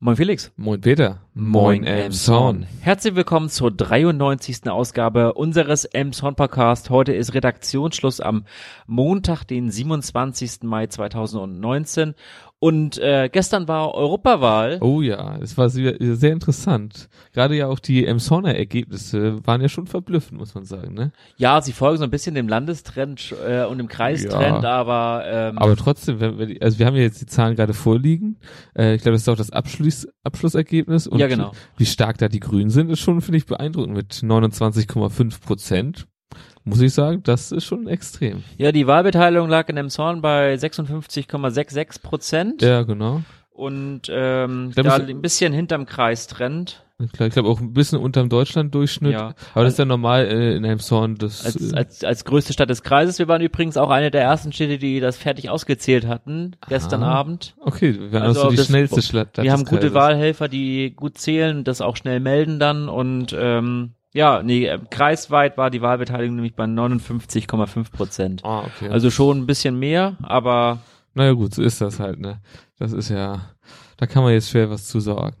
Moin Felix. Moin Peter. Moin Emson. Herzlich willkommen zur 93. Ausgabe unseres Emson Podcast. Heute ist Redaktionsschluss am Montag, den 27. Mai 2019 und äh, gestern war Europawahl. Oh ja, es war sehr, sehr interessant. Gerade ja auch die Emsonner Ergebnisse waren ja schon verblüffend, muss man sagen, ne? Ja, sie folgen so ein bisschen dem Landestrend äh, und dem Kreistrend, ja. aber ähm, aber trotzdem, wenn wir, also wir haben ja jetzt die Zahlen gerade vorliegen. Äh, ich glaube, das ist auch das Abschluss, Abschlussergebnis und ja, genau. wie stark da die Grünen sind, ist schon finde ich beeindruckend mit 29,5 Prozent muss ich sagen, das ist schon extrem. Ja, die Wahlbeteiligung lag in Emshorn bei 56,66 Prozent. Ja, genau. Und ähm, da ein bisschen hinterm Kreistrend. Ich glaube auch ein bisschen unterm Deutschlanddurchschnitt. Ja. Aber das ist ja normal äh, in Elmshorn. Das, als, als, als größte Stadt des Kreises. Wir waren übrigens auch eine der ersten Städte, die das fertig ausgezählt hatten, gestern ah, Abend. Okay, wir waren also also die das, schnellste Stadt. Wir haben gute Wahlhelfer, die gut zählen, das auch schnell melden dann und ähm, ja, nee, äh, kreisweit war die Wahlbeteiligung nämlich bei 59,5 Prozent. Ah, okay. Also schon ein bisschen mehr, aber. Naja gut, so ist das halt, ne? Das ist ja, da kann man jetzt schwer was zu sagen.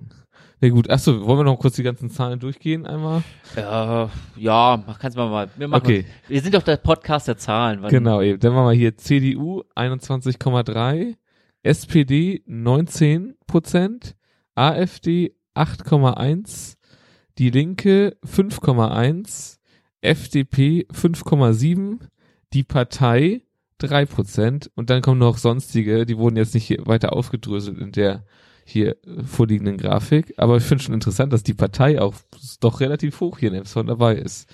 Na nee, gut, achso, wollen wir noch kurz die ganzen Zahlen durchgehen einmal? Ja, ja, kannst du mal. Wir machen, okay. Wir sind doch der Podcast der Zahlen. Genau, eben. Dann machen wir hier CDU 21,3, SPD 19 Prozent, AfD 8,1, die Linke 5,1, FDP 5,7, die Partei 3 Prozent und dann kommen noch sonstige, die wurden jetzt nicht weiter aufgedröselt in der hier vorliegenden Grafik, aber ich finde schon interessant, dass die Partei auch doch relativ hoch hier in Emson dabei ist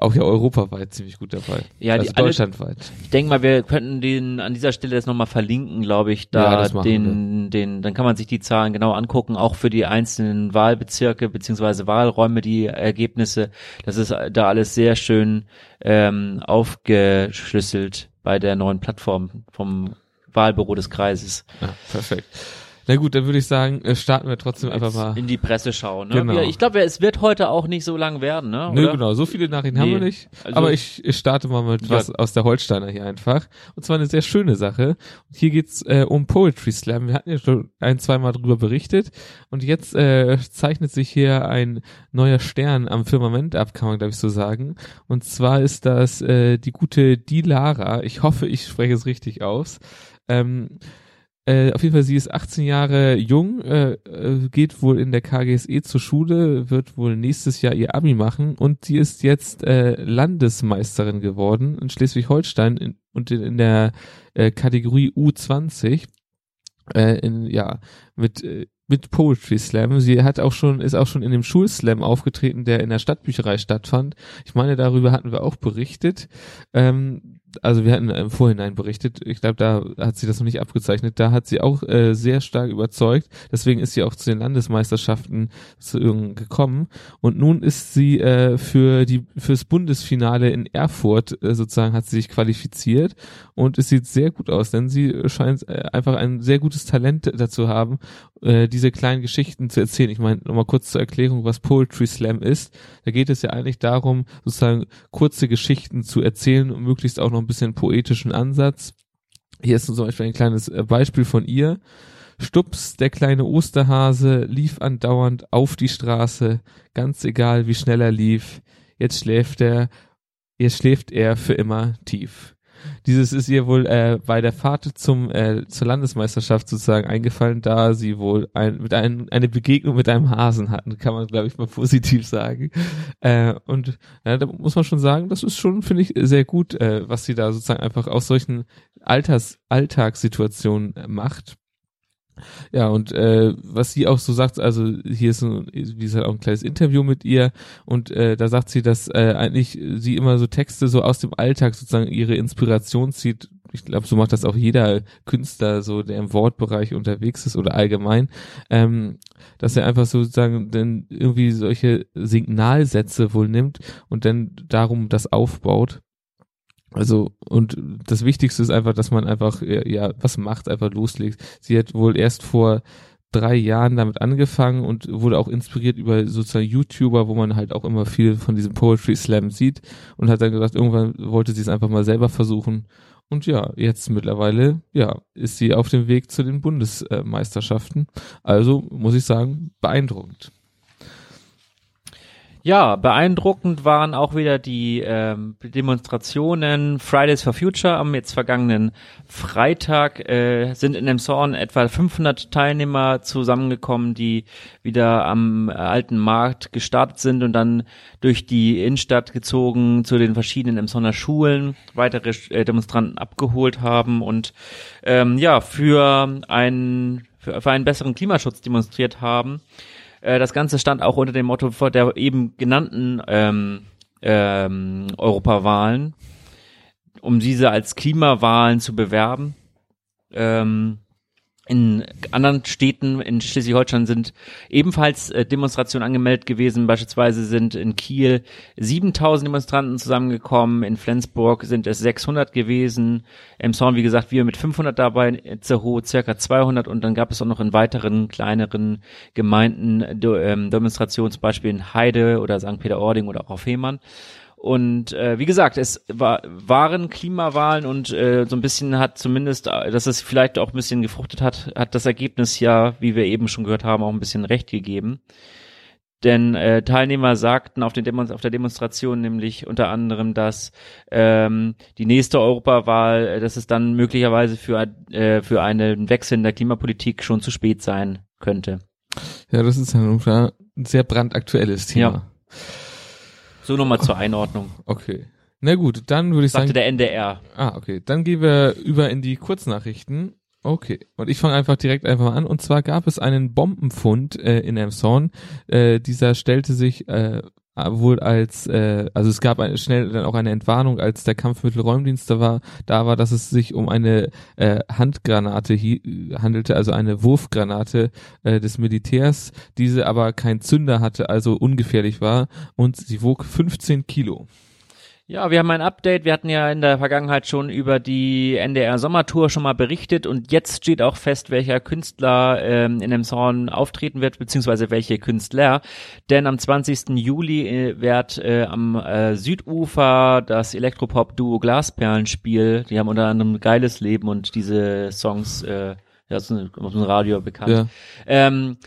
auch ja europaweit ziemlich gut dabei. Ja, also die, deutschlandweit. Alle, ich denke mal, wir könnten den an dieser Stelle das nochmal verlinken, glaube ich, da ja, den, wir. den, dann kann man sich die Zahlen genau angucken, auch für die einzelnen Wahlbezirke beziehungsweise Wahlräume, die Ergebnisse. Das ist da alles sehr schön ähm, aufgeschlüsselt bei der neuen Plattform vom Wahlbüro des Kreises. Ja, perfekt. Na gut, dann würde ich sagen, äh, starten wir trotzdem Jetzt einfach mal. In die Presse schauen, ne? Genau. Ich glaube, es wird heute auch nicht so lang werden, ne? Nö, genau, so viele Nachrichten nee. haben wir nicht. Also, aber ich, ich starte mal mit ja. was aus der Holsteiner hier einfach. Und zwar eine sehr schöne Sache. Und hier geht's äh, um Poetry Slam. Wir hatten ja schon ein, zweimal drüber berichtet. Und jetzt äh, zeichnet sich hier ein neuer Stern am Firmament ab, kann man glaube ich so sagen. Und zwar ist das äh, die gute Dilara. Ich hoffe, ich spreche es richtig aus. Ähm, äh, auf jeden Fall, sie ist 18 Jahre jung, äh, äh, geht wohl in der KGSE zur Schule, wird wohl nächstes Jahr ihr Abi machen und sie ist jetzt äh, Landesmeisterin geworden in Schleswig-Holstein und in, in der äh, Kategorie U20. Äh, in, ja, mit äh, mit Poetry Slam. Sie hat auch schon, ist auch schon in dem Schulslam aufgetreten, der in der Stadtbücherei stattfand. Ich meine, darüber hatten wir auch berichtet. Ähm, also wir hatten im Vorhinein berichtet, ich glaube, da hat sie das noch nicht abgezeichnet, da hat sie auch äh, sehr stark überzeugt, deswegen ist sie auch zu den Landesmeisterschaften zu gekommen und nun ist sie äh, für die fürs Bundesfinale in Erfurt äh, sozusagen hat sie sich qualifiziert und es sieht sehr gut aus, denn sie scheint äh, einfach ein sehr gutes Talent dazu haben, äh, diese kleinen Geschichten zu erzählen. Ich meine, nochmal kurz zur Erklärung, was Poetry Slam ist. Da geht es ja eigentlich darum, sozusagen kurze Geschichten zu erzählen und möglichst auch noch ein bisschen poetischen Ansatz. Hier ist zum Beispiel ein kleines äh, Beispiel von ihr. Stups, der kleine Osterhase, lief andauernd auf die Straße, ganz egal wie schnell er lief. Jetzt schläft er, jetzt schläft er für immer tief. Dieses ist ihr wohl äh, bei der Fahrt zum äh, zur Landesmeisterschaft sozusagen eingefallen, da sie wohl ein, mit ein, eine Begegnung mit einem Hasen hatten, kann man glaube ich mal positiv sagen. Äh, und ja, da muss man schon sagen, das ist schon finde ich sehr gut, äh, was sie da sozusagen einfach aus solchen Alters Alltagssituationen macht. Ja, und äh, was sie auch so sagt, also hier ist ein, wie gesagt, auch ein kleines Interview mit ihr und äh, da sagt sie, dass äh, eigentlich sie immer so Texte so aus dem Alltag sozusagen ihre Inspiration zieht. Ich glaube, so macht das auch jeder Künstler, so der im Wortbereich unterwegs ist oder allgemein, ähm, dass er einfach sozusagen dann irgendwie solche Signalsätze wohl nimmt und dann darum das aufbaut. Also, und das Wichtigste ist einfach, dass man einfach, ja, was macht, einfach loslegt. Sie hat wohl erst vor drei Jahren damit angefangen und wurde auch inspiriert über sozusagen YouTuber, wo man halt auch immer viel von diesem Poetry Slam sieht und hat dann gesagt, irgendwann wollte sie es einfach mal selber versuchen Und ja, jetzt mittlerweile, ja, ist sie auf dem Weg zu den Bundesmeisterschaften. Also muss ich sagen, beeindruckend. Ja, beeindruckend waren auch wieder die ähm, Demonstrationen Fridays for Future am jetzt vergangenen Freitag. Äh, sind in dem Zorn etwa 500 Teilnehmer zusammengekommen, die wieder am alten Markt gestartet sind und dann durch die Innenstadt gezogen zu den verschiedenen Emsonner Schulen weitere äh, Demonstranten abgeholt haben und ähm, ja für einen für, für einen besseren Klimaschutz demonstriert haben. Äh, das Ganze stand auch unter dem Motto der eben genannten ähm, ähm, Europawahlen, um diese als Klimawahlen zu bewerben. Ähm, in anderen Städten in Schleswig-Holstein sind ebenfalls äh, Demonstrationen angemeldet gewesen. Beispielsweise sind in Kiel 7000 Demonstranten zusammengekommen. In Flensburg sind es 600 gewesen. Im Zorn, wie gesagt, wir mit 500 dabei, Itzehoe circa 200 und dann gab es auch noch in weiteren kleineren Gemeinden ähm, Demonstrationen, zum Beispiel in Heide oder St. Peter-Ording oder auch auf Fehmarn. Und äh, wie gesagt, es war, waren Klimawahlen und äh, so ein bisschen hat zumindest, äh, dass es vielleicht auch ein bisschen gefruchtet hat, hat das Ergebnis ja, wie wir eben schon gehört haben, auch ein bisschen recht gegeben. Denn äh, Teilnehmer sagten auf, den Demo auf der Demonstration nämlich unter anderem, dass ähm, die nächste Europawahl, äh, dass es dann möglicherweise für, äh, für einen Wechsel in der Klimapolitik schon zu spät sein könnte. Ja, das ist ein sehr brandaktuelles Thema. Ja. So nochmal zur Einordnung. Okay. Na gut, dann würde ich Sagte sagen. der NDR. Ah, okay. Dann gehen wir über in die Kurznachrichten. Okay. Und ich fange einfach direkt einfach mal an. Und zwar gab es einen Bombenfund äh, in Emshorn. Äh, dieser stellte sich äh, wohl als, äh, also es gab eine, schnell dann auch eine Entwarnung, als der Kampfmittelräumdienst da war, da war, dass es sich um eine äh, Handgranate handelte, also eine Wurfgranate äh, des Militärs, diese aber kein Zünder hatte, also ungefährlich war und sie wog 15 Kilo. Ja, wir haben ein Update. Wir hatten ja in der Vergangenheit schon über die NDR Sommertour schon mal berichtet und jetzt steht auch fest, welcher Künstler ähm, in dem Song auftreten wird, beziehungsweise welche Künstler. Denn am 20. Juli äh, wird äh, am äh, Südufer das Elektropop-Duo Glasperlenspiel, die haben unter anderem Geiles Leben und diese Songs, äh, ja, aus dem Radio bekannt. Ja. Ähm,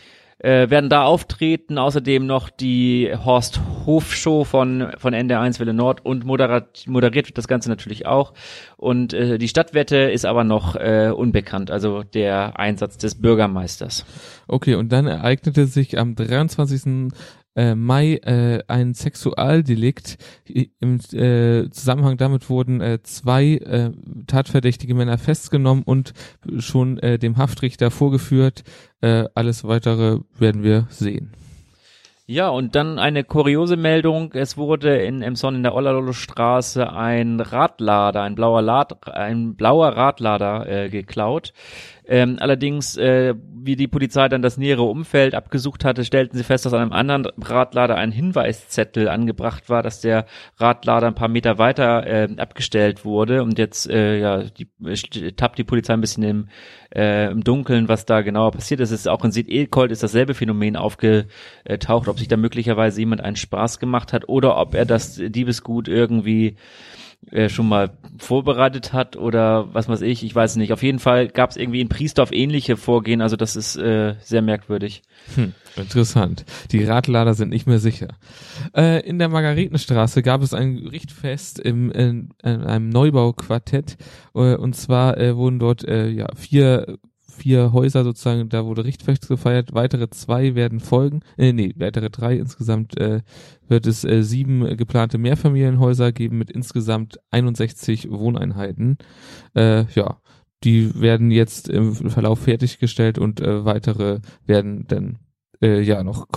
äh, werden da auftreten. Außerdem noch die Horst Hof Show von, von NDR1 Welle Nord und moderat, moderiert wird das Ganze natürlich auch. Und äh, die Stadtwette ist aber noch äh, unbekannt, also der Einsatz des Bürgermeisters. Okay, und dann ereignete sich am 23 äh, Mai äh, ein Sexualdelikt. Im äh, Zusammenhang damit wurden äh, zwei äh, tatverdächtige Männer festgenommen und schon äh, dem Haftrichter vorgeführt. Äh, alles weitere werden wir sehen. Ja, und dann eine kuriose Meldung. Es wurde in Emson in der Ollalolo Straße ein Radlader, ein blauer, Lad, ein blauer Radlader äh, geklaut. Ähm, allerdings, äh, wie die Polizei dann das nähere Umfeld abgesucht hatte, stellten sie fest, dass an einem anderen Radlader ein Hinweiszettel angebracht war, dass der Radlader ein paar Meter weiter äh, abgestellt wurde. Und jetzt äh, ja, die, tappt die Polizei ein bisschen im, äh, im Dunkeln, was da genauer passiert ist. Ist auch in Süd-Elkold ist dasselbe Phänomen aufgetaucht, ob sich da möglicherweise jemand einen Spaß gemacht hat oder ob er das Diebesgut irgendwie äh, schon mal vorbereitet hat oder was weiß ich, ich weiß nicht. Auf jeden Fall gab es irgendwie in Priestorf ähnliche Vorgehen, also das ist äh, sehr merkwürdig. Hm, interessant. Die Radlader sind nicht mehr sicher. Äh, in der Margaretenstraße gab es ein Richtfest im, in, in einem Neubauquartett äh, und zwar äh, wurden dort äh, ja vier vier Häuser sozusagen, da wurde Richtfest gefeiert, weitere zwei werden folgen, äh, nee, weitere drei insgesamt äh, wird es äh, sieben geplante Mehrfamilienhäuser geben mit insgesamt 61 Wohneinheiten. Äh, ja, die werden jetzt im Verlauf fertiggestellt und äh, weitere werden dann äh, ja noch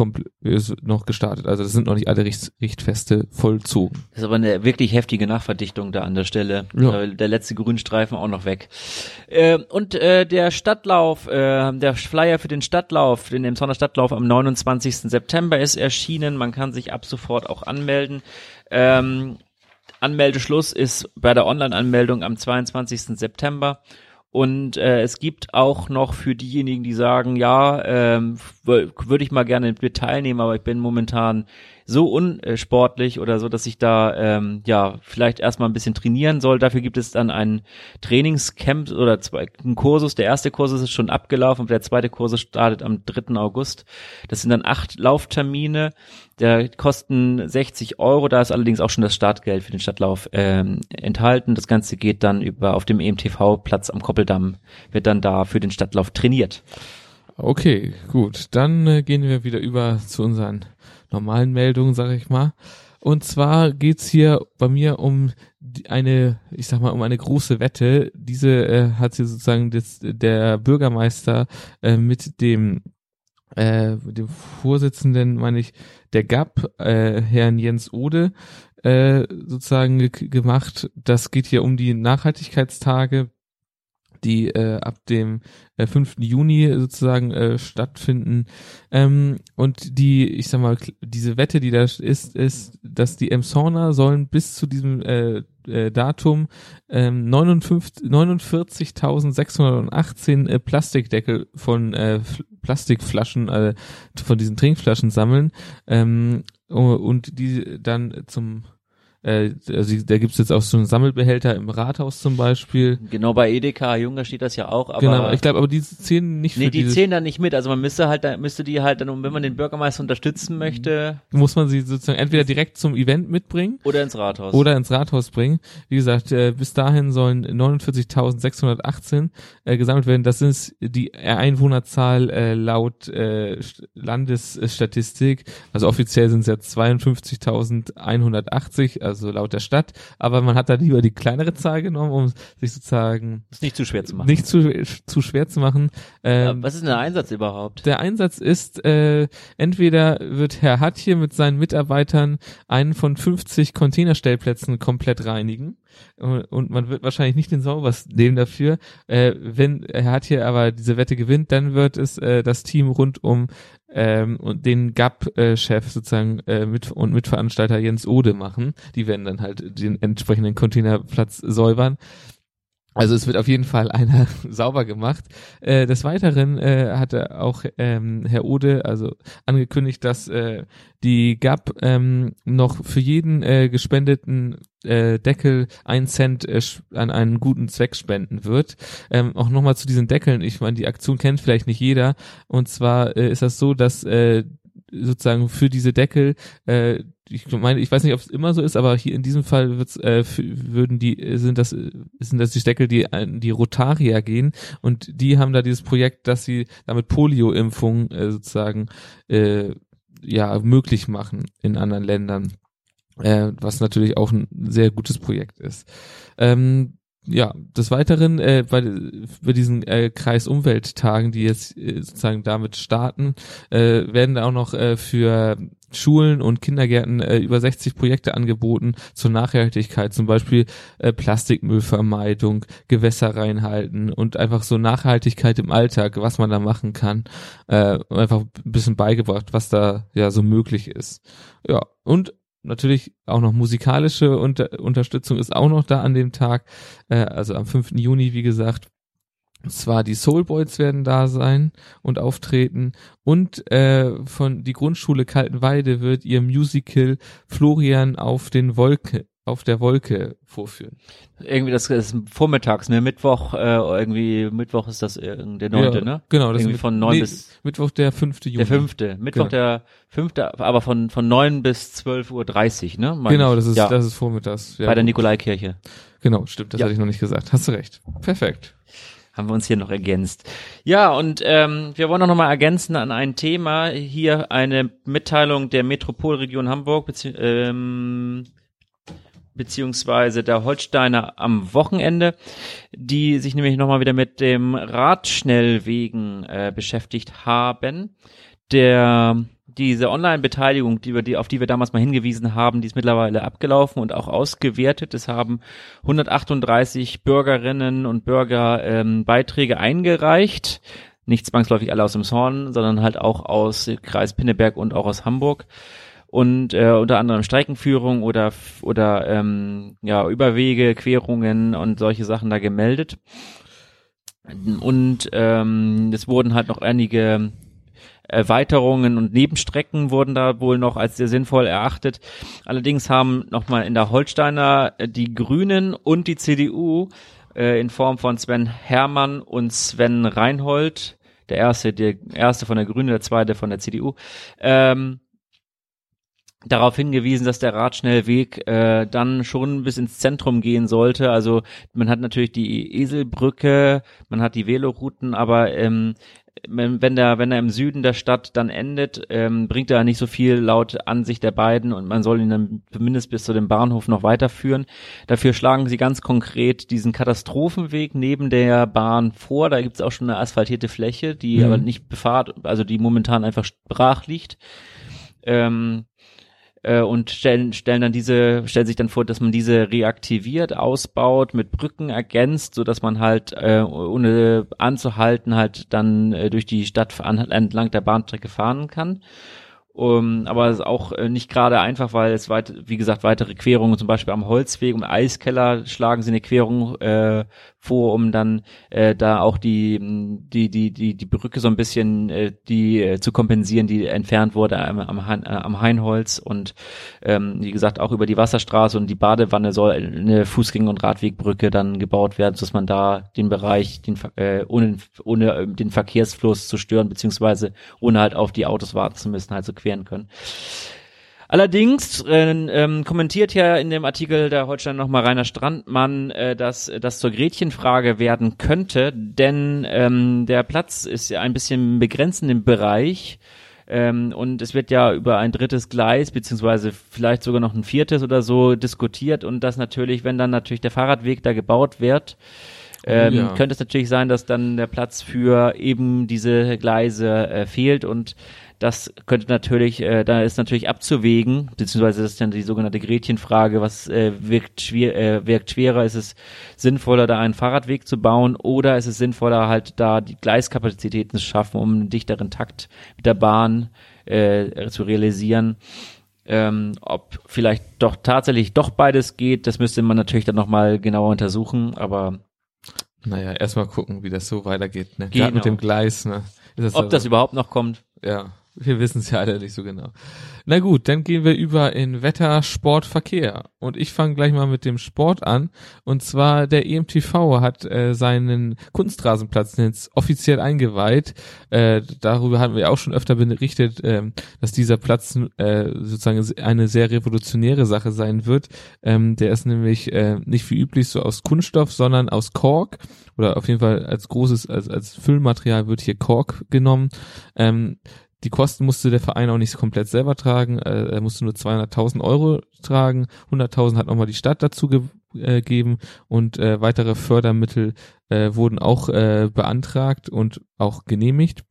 ist noch gestartet. Also das sind noch nicht alle Richt Richtfeste vollzogen. Das ist aber eine wirklich heftige Nachverdichtung da an der Stelle. Ja. Der letzte Grünstreifen auch noch weg. Äh, und äh, der Stadtlauf, äh, der Flyer für den Stadtlauf, den Emsonner Stadtlauf am 29. September ist erschienen. Man kann sich ab sofort auch anmelden. Ähm, Anmeldeschluss ist bei der Online-Anmeldung am 22. September. Und äh, es gibt auch noch für diejenigen, die sagen, ja, ähm, würde ich mal gerne mit teilnehmen, aber ich bin momentan so unsportlich oder so, dass ich da ähm, ja vielleicht erstmal ein bisschen trainieren soll. Dafür gibt es dann ein Trainingscamp oder zwei, einen Kursus. Der erste Kursus ist schon abgelaufen der zweite Kursus startet am 3. August. Das sind dann acht Lauftermine. Der kosten 60 Euro, da ist allerdings auch schon das Startgeld für den Stadtlauf ähm, enthalten. Das Ganze geht dann über auf dem EMTV-Platz am Koppeldamm, wird dann da für den Stadtlauf trainiert. Okay, gut. Dann äh, gehen wir wieder über zu unseren normalen Meldungen, sage ich mal. Und zwar geht's hier bei mir um eine, ich sag mal, um eine große Wette. Diese äh, hat hier sozusagen das, der Bürgermeister äh, mit dem äh, dem Vorsitzenden, meine ich, der GAP, äh, Herrn Jens Ode, äh, sozusagen gemacht. Das geht hier um die Nachhaltigkeitstage die äh, ab dem äh, 5. Juni sozusagen äh, stattfinden. Ähm, und die, ich sag mal, diese Wette, die da ist, ist, dass die Emsorner sollen bis zu diesem äh, äh, Datum ähm, 49.618 äh, Plastikdeckel von äh, Plastikflaschen, äh, von diesen Trinkflaschen sammeln ähm, und die dann zum äh, also da gibt's jetzt auch so einen Sammelbehälter im Rathaus zum Beispiel. Genau, bei Edeka Junger steht das ja auch. Aber genau, ich glaube, aber die zählen nicht Nee, die zählen da nicht mit. Also man müsste halt, da müsste die halt dann, wenn man den Bürgermeister unterstützen möchte. Muss man sie sozusagen entweder direkt zum Event mitbringen. Oder ins Rathaus. Oder ins Rathaus bringen. Wie gesagt, äh, bis dahin sollen 49.618 äh, gesammelt werden. Das ist die Einwohnerzahl äh, laut äh, Landesstatistik. Also offiziell sind es ja 52.180, also also laut der Stadt, aber man hat da lieber die kleinere Zahl genommen, um sich sozusagen ist nicht zu schwer zu machen. Nicht zu, zu schwer zu machen. Ähm, was ist denn der Einsatz überhaupt? Der Einsatz ist, äh, entweder wird Herr Hatt hier mit seinen Mitarbeitern einen von 50 Containerstellplätzen komplett reinigen und man wird wahrscheinlich nicht den Saubers nehmen dafür. Äh, wenn er hat hier aber diese Wette gewinnt, dann wird es äh, das Team rund um ähm, und den GAP-Chef sozusagen äh, mit und Mitveranstalter Jens Ode machen. Die werden dann halt den entsprechenden Containerplatz säubern. Also es wird auf jeden Fall einer sauber gemacht. Äh, des Weiteren äh, hatte auch ähm, Herr Ode also angekündigt, dass äh, die GAP ähm, noch für jeden äh, gespendeten äh, Deckel ein Cent äh, an einen guten Zweck spenden wird. Ähm, auch nochmal zu diesen Deckeln. Ich meine, die Aktion kennt vielleicht nicht jeder. Und zwar äh, ist das so, dass äh, sozusagen für diese Deckel äh, ich meine, ich weiß nicht, ob es immer so ist, aber hier in diesem Fall wird's, äh, würden die sind das sind das die Deckel, die an die Rotarier gehen und die haben da dieses Projekt, dass sie damit Polio-Impfungen äh, sozusagen äh, ja möglich machen in anderen Ländern, äh, was natürlich auch ein sehr gutes Projekt ist. Ähm, ja, des Weiteren äh, bei, bei diesen äh, Kreisumwelttagen, die jetzt äh, sozusagen damit starten, äh, werden da auch noch äh, für Schulen und Kindergärten äh, über 60 Projekte angeboten zur Nachhaltigkeit, zum Beispiel äh, Plastikmüllvermeidung, Gewässer reinhalten und einfach so Nachhaltigkeit im Alltag, was man da machen kann, äh, einfach ein bisschen beigebracht, was da ja so möglich ist. Ja, und natürlich auch noch musikalische Unter Unterstützung ist auch noch da an dem Tag, äh, also am 5. Juni, wie gesagt. Zwar die Soulboys werden da sein und auftreten und äh, von die Grundschule Kaltenweide wird ihr Musical Florian auf den Wolke auf der Wolke vorführen. Irgendwie das ist vormittags, ne? Mittwoch, äh, irgendwie Mittwoch ist das der neunte, ja, ne? Genau, das irgendwie ist von neun nee, bis Mittwoch der fünfte Juni. Der fünfte, Mittwoch genau. der fünfte, aber von von neun bis zwölf Uhr, dreißig, ne? Mein genau, das ist ja. das ist vormittags. Ja, Bei der Nikolaikirche. Genau, stimmt, das ja. hatte ich noch nicht gesagt. Hast du recht. Perfekt haben wir uns hier noch ergänzt. Ja, und ähm, wir wollen auch noch mal ergänzen an ein Thema. Hier eine Mitteilung der Metropolregion Hamburg, ähm, beziehungsweise der Holsteiner am Wochenende, die sich nämlich nochmal wieder mit dem Radschnellwegen äh, beschäftigt haben. Der diese Online-Beteiligung, die wir, die, auf die wir damals mal hingewiesen haben, die ist mittlerweile abgelaufen und auch ausgewertet. Es haben 138 Bürgerinnen und Bürger ähm, Beiträge eingereicht. Nicht zwangsläufig alle aus dem Zorn, sondern halt auch aus Kreis Pinneberg und auch aus Hamburg und äh, unter anderem Streckenführung oder oder ähm, ja Überwege, Querungen und solche Sachen da gemeldet. Und ähm, es wurden halt noch einige Erweiterungen und Nebenstrecken wurden da wohl noch als sehr sinnvoll erachtet. Allerdings haben nochmal in der Holsteiner äh, die Grünen und die CDU äh, in Form von Sven Hermann und Sven Reinhold, der erste, der erste von der Grünen, der zweite von der CDU, ähm, darauf hingewiesen, dass der Radschnellweg äh, dann schon bis ins Zentrum gehen sollte. Also man hat natürlich die Eselbrücke, man hat die Velorouten, aber ähm, wenn der, wenn er im Süden der Stadt dann endet, ähm, bringt er nicht so viel laut Ansicht der beiden und man soll ihn dann zumindest bis zu dem Bahnhof noch weiterführen. Dafür schlagen sie ganz konkret diesen Katastrophenweg neben der Bahn vor. Da gibt's auch schon eine asphaltierte Fläche, die mhm. aber nicht befahrt, also die momentan einfach brach liegt. Ähm, äh, und stellen, stellen dann diese, stellen sich dann vor, dass man diese reaktiviert, ausbaut, mit Brücken ergänzt, so dass man halt äh, ohne anzuhalten halt dann äh, durch die Stadt an, entlang der Bahnstrecke fahren kann. Um, aber es ist auch äh, nicht gerade einfach, weil es weit, wie gesagt, weitere Querungen, zum Beispiel am Holzweg, im Eiskeller schlagen sie eine Querung äh, vor, um dann äh, da auch die, die, die, die, die Brücke so ein bisschen äh, die äh, zu kompensieren, die entfernt wurde am, am, äh, am Heinholz und ähm, wie gesagt auch über die Wasserstraße und die Badewanne soll eine Fußgänger- und Radwegbrücke dann gebaut werden, sodass man da den Bereich den, äh, ohne, ohne äh, den Verkehrsfluss zu stören, beziehungsweise ohne halt auf die Autos warten zu müssen, halt so queren können. Allerdings äh, ähm, kommentiert ja in dem Artikel der Holstein nochmal Rainer Strandmann, äh, dass das zur Gretchenfrage werden könnte, denn ähm, der Platz ist ja ein bisschen begrenzt dem Bereich ähm, und es wird ja über ein drittes Gleis beziehungsweise vielleicht sogar noch ein viertes oder so diskutiert und das natürlich, wenn dann natürlich der Fahrradweg da gebaut wird, ähm, ja. könnte es natürlich sein, dass dann der Platz für eben diese Gleise äh, fehlt und das könnte natürlich, äh, da ist natürlich abzuwägen, beziehungsweise das ist dann die sogenannte Gretchenfrage, was äh, wirkt, schwer, äh, wirkt schwerer, ist es sinnvoller, da einen Fahrradweg zu bauen oder ist es sinnvoller, halt da die Gleiskapazitäten zu schaffen, um einen dichteren Takt mit der Bahn äh, zu realisieren. Ähm, ob vielleicht doch tatsächlich doch beides geht, das müsste man natürlich dann nochmal genauer untersuchen, aber naja, erstmal gucken, wie das so weitergeht, ne? Genau. mit dem Gleis, ne? Das ob das überhaupt noch kommt. Ja. Wir wissen es ja alle nicht so genau. Na gut, dann gehen wir über in Wetter, Sport, Verkehr. Und ich fange gleich mal mit dem Sport an. Und zwar der EMTV hat äh, seinen Kunstrasenplatz jetzt offiziell eingeweiht. Äh, darüber haben wir auch schon öfter berichtet, äh, dass dieser Platz äh, sozusagen eine sehr revolutionäre Sache sein wird. Ähm, der ist nämlich äh, nicht wie üblich so aus Kunststoff, sondern aus Kork. Oder auf jeden Fall als großes, als, als Füllmaterial wird hier Kork genommen. Ähm, die Kosten musste der Verein auch nicht komplett selber tragen. Äh, er musste nur 200.000 Euro tragen. 100.000 hat nochmal die Stadt dazu äh, gegeben und äh, weitere Fördermittel äh, wurden auch äh, beantragt und auch genehmigt.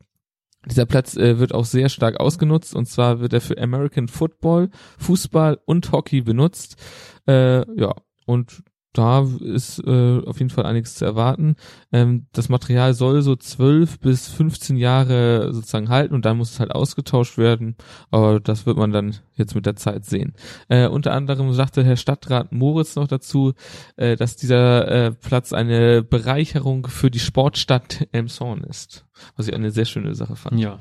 Dieser Platz äh, wird auch sehr stark ausgenutzt und zwar wird er für American Football, Fußball und Hockey benutzt. Äh, ja, und da ist äh, auf jeden Fall einiges zu erwarten. Ähm, das Material soll so zwölf bis 15 Jahre sozusagen halten und dann muss es halt ausgetauscht werden. Aber das wird man dann jetzt mit der Zeit sehen. Äh, unter anderem sagte Herr Stadtrat Moritz noch dazu, äh, dass dieser äh, Platz eine Bereicherung für die Sportstadt Elmshorn ist. Was ich eine sehr schöne Sache fand. Ja.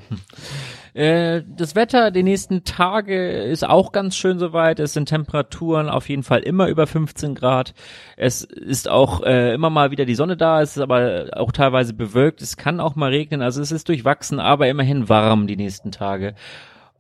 Äh, das Wetter die nächsten Tage ist auch ganz schön soweit. Es sind Temperaturen auf jeden Fall immer über 15 Grad. Es ist auch äh, immer mal wieder die Sonne da. Es ist aber auch teilweise bewölkt. Es kann auch mal regnen. Also es ist durchwachsen, aber immerhin warm die nächsten Tage.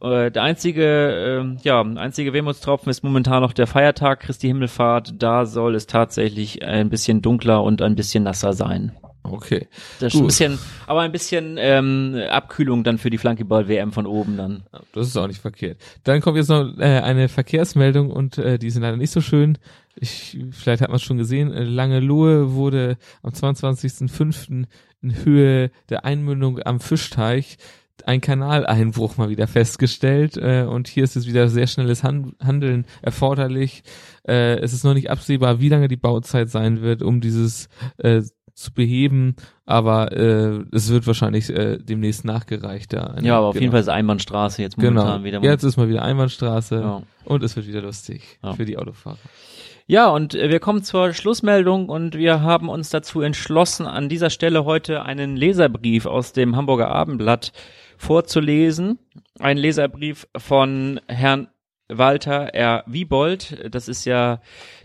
Äh, der einzige, äh, ja, einzige Wehmutstropfen ist momentan noch der Feiertag Christi Himmelfahrt. Da soll es tatsächlich ein bisschen dunkler und ein bisschen nasser sein. Okay. Das ist ein bisschen, aber ein bisschen ähm, Abkühlung dann für die Flankeball-WM von oben dann. Das ist auch nicht verkehrt. Dann kommt jetzt noch äh, eine Verkehrsmeldung und äh, die sind leider nicht so schön. Ich, vielleicht hat man es schon gesehen, äh, Lange Lohe wurde am 22.05. in Höhe der Einmündung am Fischteich ein Kanaleinbruch mal wieder festgestellt äh, und hier ist es wieder sehr schnelles Han Handeln erforderlich. Äh, es ist noch nicht absehbar, wie lange die Bauzeit sein wird, um dieses äh, zu beheben, aber äh, es wird wahrscheinlich äh, demnächst nachgereicht. Ja, ja aber auf genau. jeden Fall ist Einbahnstraße jetzt momentan genau. wieder. Mal. Jetzt ist mal wieder Einbahnstraße ja. und es wird wieder lustig ja. für die Autofahrer. Ja, und äh, wir kommen zur Schlussmeldung und wir haben uns dazu entschlossen, an dieser Stelle heute einen Leserbrief aus dem Hamburger Abendblatt vorzulesen. Ein Leserbrief von Herrn Walter R. Wiebold. Das ist ja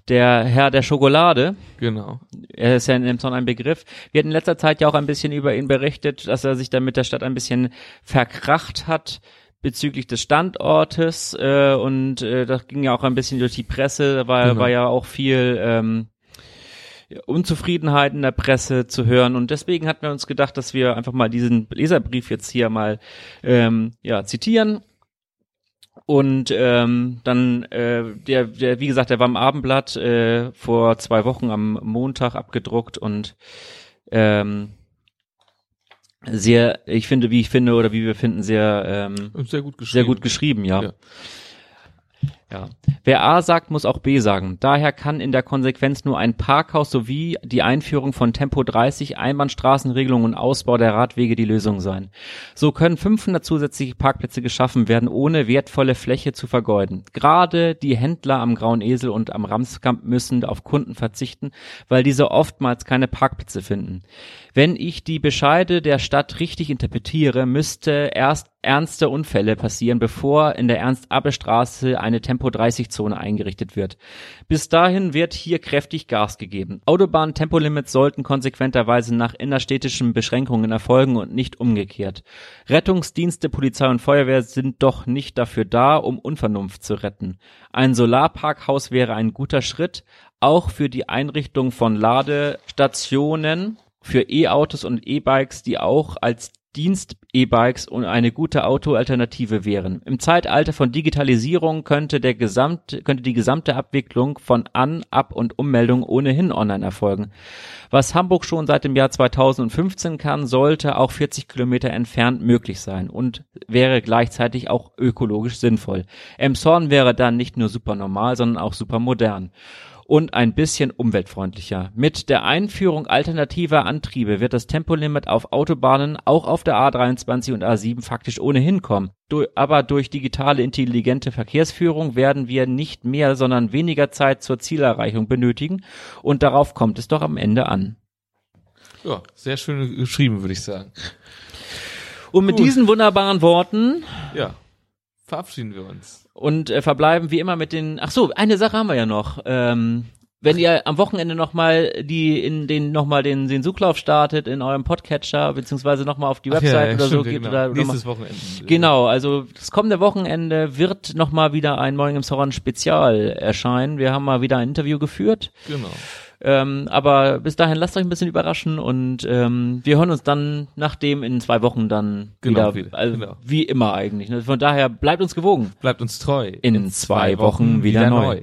der Herr der Schokolade. Genau. Er ist ja in Emson ein Begriff. Wir hatten in letzter Zeit ja auch ein bisschen über ihn berichtet, dass er sich dann mit der Stadt ein bisschen verkracht hat bezüglich des Standortes äh, und äh, das ging ja auch ein bisschen durch die Presse, da war, genau. war ja auch viel ähm, Unzufriedenheit in der Presse zu hören und deswegen hatten wir uns gedacht, dass wir einfach mal diesen Leserbrief jetzt hier mal ähm, ja zitieren und ähm, dann äh, der, der, wie gesagt, der war im Abendblatt äh, vor zwei Wochen am Montag abgedruckt und ähm, sehr, ich finde, wie ich finde oder wie wir finden, sehr ähm, sehr gut geschrieben. Sehr gut geschrieben, ja. ja. Ja. Wer A sagt, muss auch B sagen. Daher kann in der Konsequenz nur ein Parkhaus sowie die Einführung von Tempo 30, Einbahnstraßenregelung und Ausbau der Radwege die Lösung sein. So können 500 zusätzliche Parkplätze geschaffen werden, ohne wertvolle Fläche zu vergeuden. Gerade die Händler am Grauen Esel und am Ramskamp müssen auf Kunden verzichten, weil diese oftmals keine Parkplätze finden. Wenn ich die Bescheide der Stadt richtig interpretiere, müsste erst ernste Unfälle passieren, bevor in der Ernst-Abbe-Straße eine Tempo-30-Zone eingerichtet wird. Bis dahin wird hier kräftig Gas gegeben. Autobahn-Tempolimits sollten konsequenterweise nach innerstädtischen Beschränkungen erfolgen und nicht umgekehrt. Rettungsdienste, Polizei und Feuerwehr sind doch nicht dafür da, um Unvernunft zu retten. Ein Solarparkhaus wäre ein guter Schritt, auch für die Einrichtung von Ladestationen für E-Autos und E-Bikes, die auch als Dienst-E-Bikes und eine gute Autoalternative wären. Im Zeitalter von Digitalisierung könnte der gesamt, könnte die gesamte Abwicklung von An-, Ab- und Ummeldung ohnehin online erfolgen. Was Hamburg schon seit dem Jahr 2015 kann, sollte auch 40 Kilometer entfernt möglich sein und wäre gleichzeitig auch ökologisch sinnvoll. Emshorn wäre dann nicht nur super normal, sondern auch super modern und ein bisschen umweltfreundlicher. Mit der Einführung alternativer Antriebe wird das Tempolimit auf Autobahnen auch auf der A23 und A7 faktisch ohnehin kommen. aber durch digitale intelligente Verkehrsführung werden wir nicht mehr, sondern weniger Zeit zur Zielerreichung benötigen und darauf kommt es doch am Ende an. Ja, sehr schön geschrieben, würde ich sagen. Und mit Gut. diesen wunderbaren Worten ja, verabschieden wir uns und äh, verbleiben wie immer mit den. Ach so, eine Sache haben wir ja noch. Ähm, wenn ihr am Wochenende nochmal die in den nochmal den, den Suchlauf startet in eurem Podcatcher beziehungsweise nochmal auf die Website ja, ja, oder stimmt, so geht genau. oder, oder nächstes Wochenende genau also das kommende Wochenende wird nochmal wieder ein Morning im Sauron Spezial erscheinen wir haben mal wieder ein Interview geführt genau ähm, aber bis dahin lasst euch ein bisschen überraschen und ähm, wir hören uns dann nachdem in zwei Wochen dann genau, wieder, also genau. wie immer eigentlich. Ne? Von daher bleibt uns gewogen. Bleibt uns treu. In, in zwei, Wochen, Wochen wieder, wieder neu. neu.